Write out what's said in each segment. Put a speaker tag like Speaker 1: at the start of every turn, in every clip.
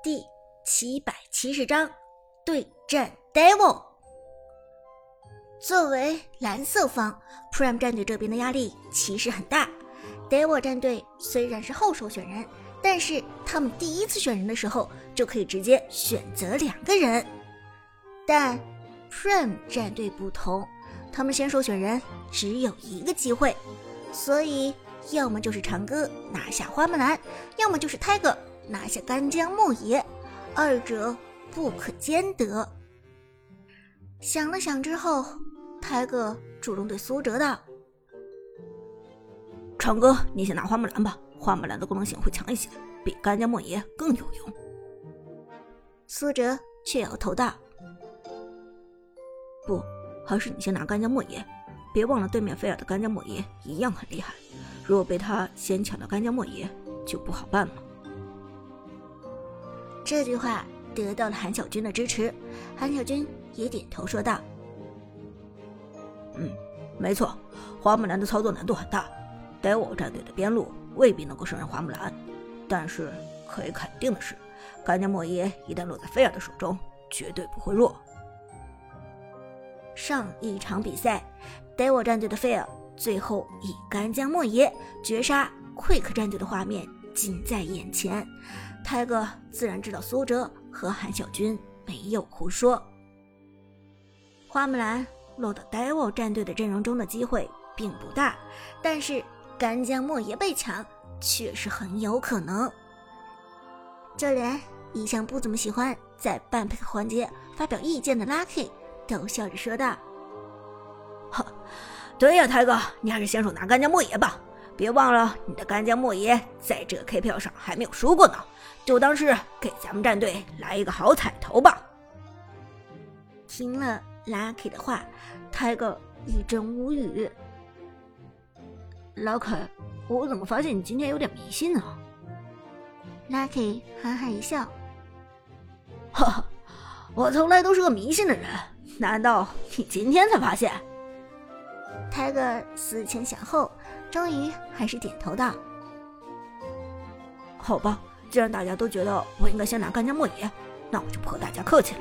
Speaker 1: 第七百七十章对战 Devil。作为蓝色方，Prime 战队这边的压力其实很大。Devil 战队虽然是后手选人，但是他们第一次选人的时候就可以直接选择两个人。但 Prime 战队不同，他们先手选人只有一个机会，所以要么就是长歌拿下花木兰，要么就是 Tiger。拿下干将莫邪，二者不可兼得。想了想之后，泰哥主动对苏哲道：“
Speaker 2: 长哥，你先拿花木兰吧，花木兰的功能性会强一些，比干将莫邪更有用。”
Speaker 1: 苏哲却摇头道：“
Speaker 2: 不，还是你先拿干将莫邪，别忘了对面菲尔的干将莫邪一样很厉害，如果被他先抢到干将莫邪，就不好办了。”
Speaker 1: 这句话得到了韩小军的支持，韩小军也点头说道：“
Speaker 2: 嗯，没错，花木兰的操作难度很大，Devil 战队的边路未必能够胜任花木兰，但是可以肯定的是，干将莫邪一旦落在菲尔的手中，绝对不会弱。”
Speaker 1: 上一场比赛，Devil 战队的菲尔最后以干将莫邪绝杀 Quick 战队的画面近在眼前。泰哥自然知道苏哲和韩小军没有胡说。花木兰落到 Devil 战队的阵容中的机会并不大，但是干将莫邪被抢却是很有可能。就连一向不怎么喜欢在半 pick 环节发表意见的 Lucky 都笑着说道：“
Speaker 2: 呵，对呀，泰哥，你还是先手拿干将莫邪吧，别忘了你的干将莫邪在这 K 票上还没有输过呢。”就当是给咱们战队来一个好彩头吧。
Speaker 1: 听了 Lucky 的话，泰哥一阵无语。
Speaker 2: 老凯，我怎么发现你今天有点迷信呢
Speaker 1: ？Lucky 哈哈一笑，
Speaker 2: 哈哈，我从来都是个迷信的人，难道你今天才发现？
Speaker 1: 泰哥思前想后，终于还是点头道：“
Speaker 2: 好吧。”既然大家都觉得我应该先拿干将莫邪，那我就不和大家客气了。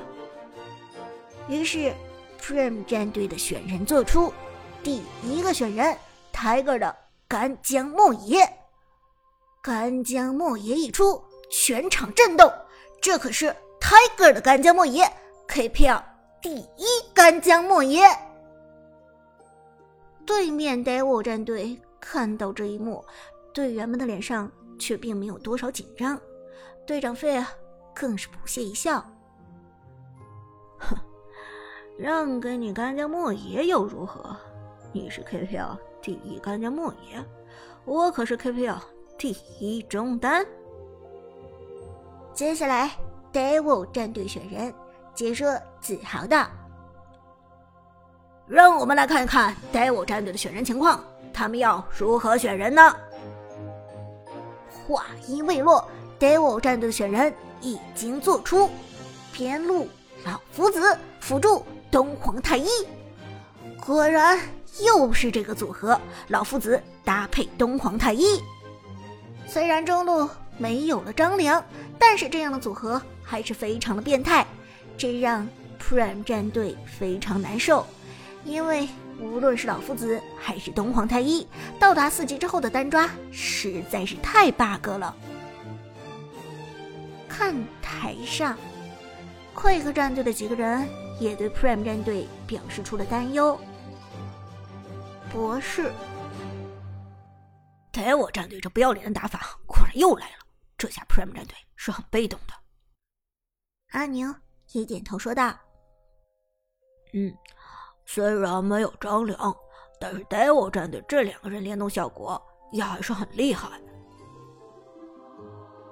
Speaker 1: 于是，Prime 战队的选人做出第一个选人，Tiger 的干将莫邪。干将莫邪一出，全场震动。这可是 Tiger 的干将莫邪，KPL 第一干将莫邪。对面 Devil 战队看到这一幕，队员们的脸上。却并没有多少紧张，队长费更是不屑一笑：“
Speaker 2: 哼，让给你干将莫邪又如何？你是 KPL 第一干将莫邪，我可是 KPL 第一中单。”
Speaker 1: 接下来，Devil 战队选人，解说自豪道：“
Speaker 2: 让我们来看一看 Devil 战队的选人情况，他们要如何选人呢？”
Speaker 1: 话音未落，Devil 战队的选人已经做出：边路老夫子辅助东皇太一。果然又是这个组合，老夫子搭配东皇太一。虽然中路没有了张良，但是这样的组合还是非常的变态，这让 Prime 战队非常难受，因为。无论是老夫子还是东皇太一，到达四级之后的单抓实在是太 bug 了。看台上，Quick 战队的几个人也对 Prime 战队表示出了担忧。博士
Speaker 2: ，Devil 战队这不要脸的打法果然又来了，这下 Prime 战队是很被动的。
Speaker 1: 阿宁也点头说道：“
Speaker 2: 嗯。”虽然没有张良，但是 Devil 战队这两个人联动效果也还是很厉害。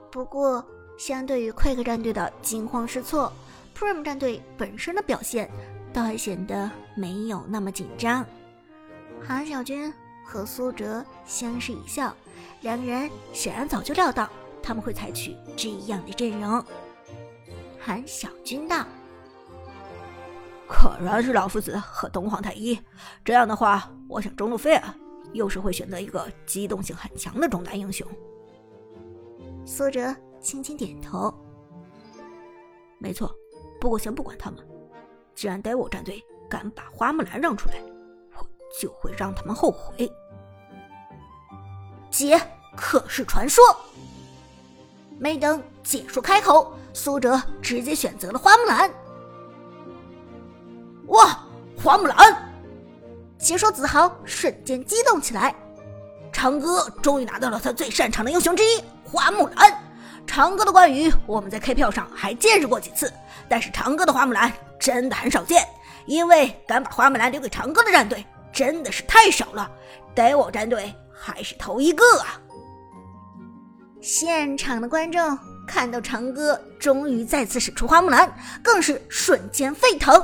Speaker 1: 不过，相对于 Quick 战队的惊慌失措，Prime 战队本身的表现倒还显得没有那么紧张。韩小军和苏哲相视一笑，两人显然早就料到他们会采取这样的阵容。韩小军道。
Speaker 2: 果然是老夫子和东皇太一，这样的话，我想中路费尔又是会选择一个机动性很强的中单英雄。
Speaker 1: 苏哲轻轻点头，
Speaker 2: 没错。不过先不管他们，既然 DW 战队敢把花木兰让出来，我就会让他们后悔。
Speaker 1: 姐可是传说，没等解说开口，苏哲直接选择了花木兰。
Speaker 2: 哇，花木兰！
Speaker 1: 解说子豪瞬间激动起来。
Speaker 2: 长歌终于拿到了他最擅长的英雄之一——花木兰。长歌的关羽，我们在 K 票上还见识过几次，但是长歌的花木兰真的很少见，因为敢把花木兰留给长歌的战队真的是太少了。Devil 战队。还是头一个啊！
Speaker 1: 现场的观众看到长歌终于再次使出花木兰，更是瞬间沸腾。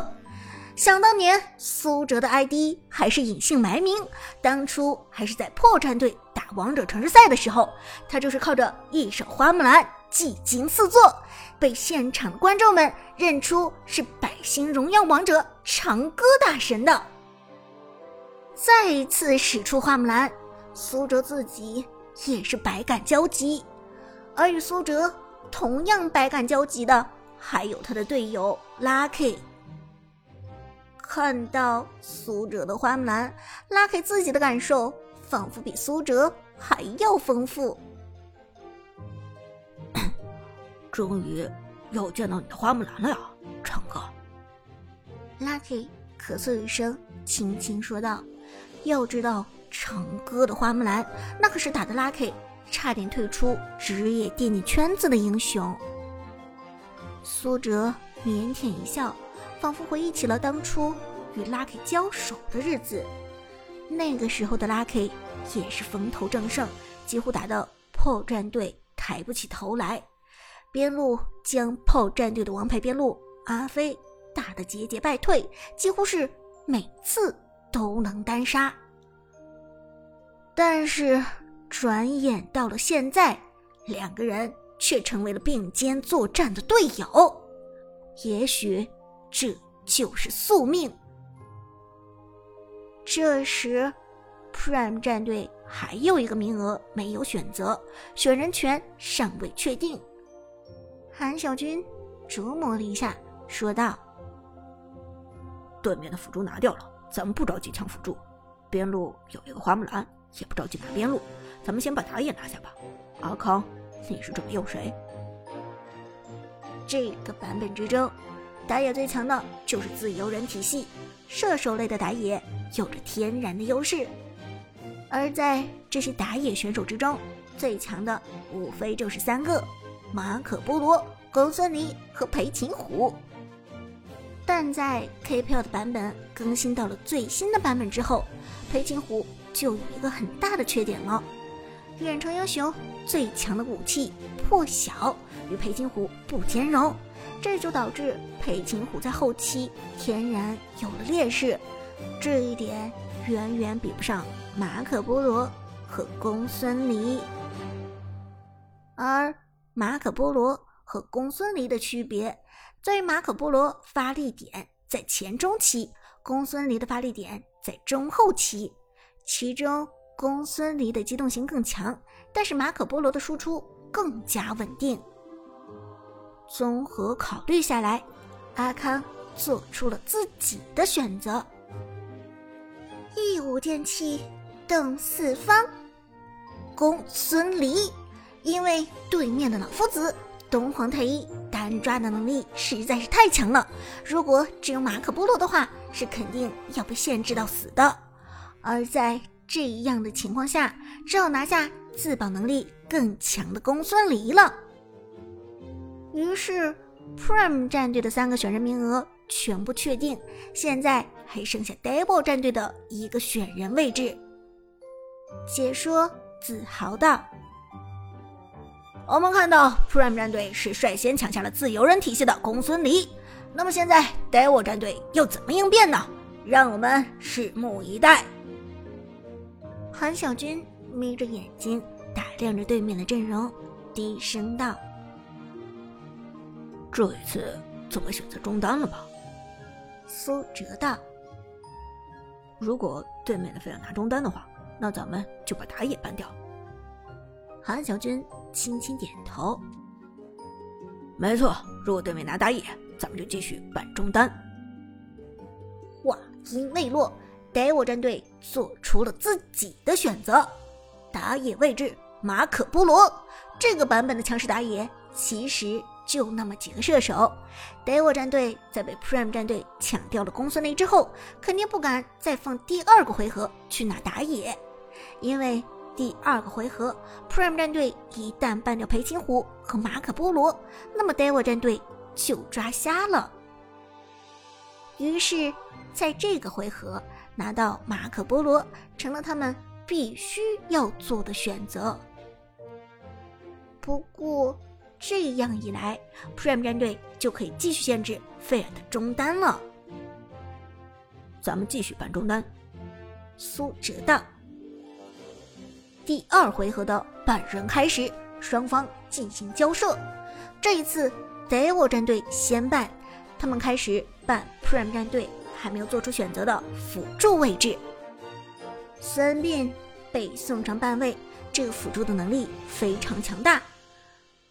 Speaker 1: 想当年，苏哲的 ID 还是隐姓埋名，当初还是在破战队打王者城市赛的时候，他就是靠着一手花木兰技惊四座，被现场的观众们认出是百星荣耀王者长歌大神的。再一次使出花木兰。苏哲自己也是百感交集，而与苏哲同样百感交集的，还有他的队友 Lucky。看到苏哲的花木兰，Lucky 自己的感受仿佛比苏哲还要丰富。
Speaker 2: 终于又见到你的花木兰了呀，长哥。
Speaker 1: Lucky 咳嗽一声，轻轻说道：“要知道。”长歌的花木兰，那可是打的 Lucky 差点退出职业电竞圈子的英雄。苏哲腼腆一笑，仿佛回忆起了当初与 Lucky 交手的日子。那个时候的 Lucky 也是风头正盛，几乎打的炮战队抬不起头来。边路将炮战队的王牌边路阿飞打得节节败退，几乎是每次都能单杀。但是，转眼到了现在，两个人却成为了并肩作战的队友。也许，这就是宿命。这时，Prime 战队还有一个名额没有选择，选人权尚未确定。韩小军琢磨了一下，说道：“
Speaker 2: 对面的辅助拿掉了，咱们不着急抢辅助。边路有一个花木兰。”也不着急拿边路，咱们先把打野拿下吧。阿康，你是准备用谁？
Speaker 1: 这个版本之中，打野最强的就是自由人体系，射手类的打野有着天然的优势。而在这些打野选手之中，最强的无非就是三个：马可波罗、公孙离和裴擒虎。但在 KPL 的版本更新到了最新的版本之后，裴擒虎。就有一个很大的缺点了，远程英雄最强的武器破晓与裴擒虎不兼容，这就导致裴擒虎在后期天然有了劣势，这一点远远比不上马可波罗和公孙离。而马可波罗和公孙离的区别在于，马可波罗发力点在前中期，公孙离的发力点在中后期。其中，公孙离的机动性更强，但是马可波罗的输出更加稳定。综合考虑下来，阿康做出了自己的选择：一舞剑气动四方。公孙离，因为对面的老夫子东皇太一单抓的能力实在是太强了，如果只有马可波罗的话，是肯定要被限制到死的。而在这样的情况下，只好拿下自保能力更强的公孙离了。于是，Prime 战队的三个选人名额全部确定，现在还剩下 Devil 战队的一个选人位置。解说自豪道：“
Speaker 2: 我们看到 Prime 战队是率先抢下了自由人体系的公孙离，那么现在 Devil 战队又怎么应变呢？让我们拭目以待。”
Speaker 1: 韩小军眯着眼睛打量着对面的阵容，低声道：“
Speaker 2: 这一次总会选择中单了吧？”
Speaker 1: 苏哲道：“
Speaker 2: 如果对面的非要拿中单的话，那咱们就把打野搬掉。”
Speaker 1: 韩小军轻轻点头：“
Speaker 2: 没错，如果对面拿打野，咱们就继续办中单。
Speaker 1: 话音未落，德沃战队做出了自己的选择，打野位置马可波罗。这个版本的强势打野其实就那么几个射手。德沃战队在被 Prime 战队抢掉了公孙雷之后，肯定不敢再放第二个回合去拿打野，因为。第二个回合，Prime 战队一旦办掉裴擒虎和马可波罗，那么 Devil 战队就抓瞎了。于是，在这个回合拿到马可波罗，成了他们必须要做的选择。不过，这样一来，Prime 战队就可以继续限制费尔的中单了。
Speaker 2: 咱们继续办中单。
Speaker 1: 苏哲道。第二回合的半人开始，双方进行交涉。这一次，Devil 战队先办，他们开始办 Prime 战队还没有做出选择的辅助位置。孙膑被送上半位，这个辅助的能力非常强大。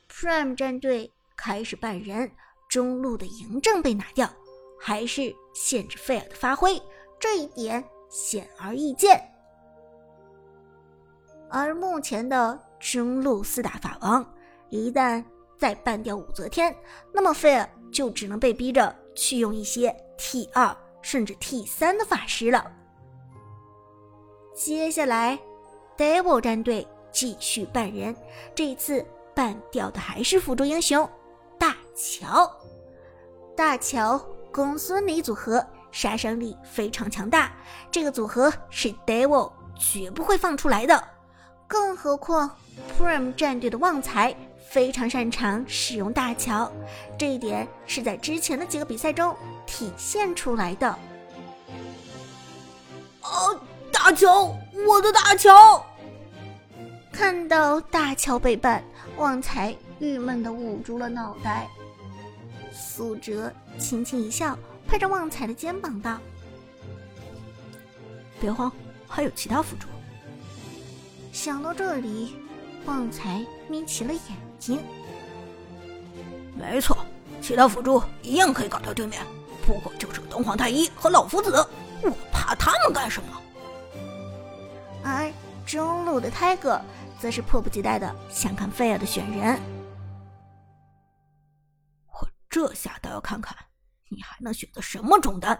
Speaker 1: Prime 战队开始半人，中路的嬴政被拿掉，还是限制费尔的发挥，这一点显而易见。而目前的中路四大法王，一旦再办掉武则天，那么费尔就只能被逼着去用一些 T 二甚至 T 三的法师了。接下来，Devil 战队继续扮人，这一次扮掉的还是辅助英雄大乔。大乔公孙离组合杀伤力非常强大，这个组合是 Devil 绝不会放出来的。更何况，Prime 战队的旺财非常擅长使用大乔，这一点是在之前的几个比赛中体现出来的。
Speaker 2: 哦，大乔，我的大乔！
Speaker 1: 看到大乔被绊，旺财郁闷的捂住了脑袋。苏哲轻轻一笑，拍着旺财的肩膀道：“
Speaker 2: 别慌，还有其他辅助。”
Speaker 1: 想到这里，旺财眯起了眼睛。
Speaker 2: 没错，其他辅助一样可以搞掉对面，不过就是个东皇太一和老夫子，我怕他们干什么？
Speaker 1: 而中路的 Tiger 则是迫不及待的想看菲尔的选人。
Speaker 2: 我这下倒要看看，你还能选择什么中单？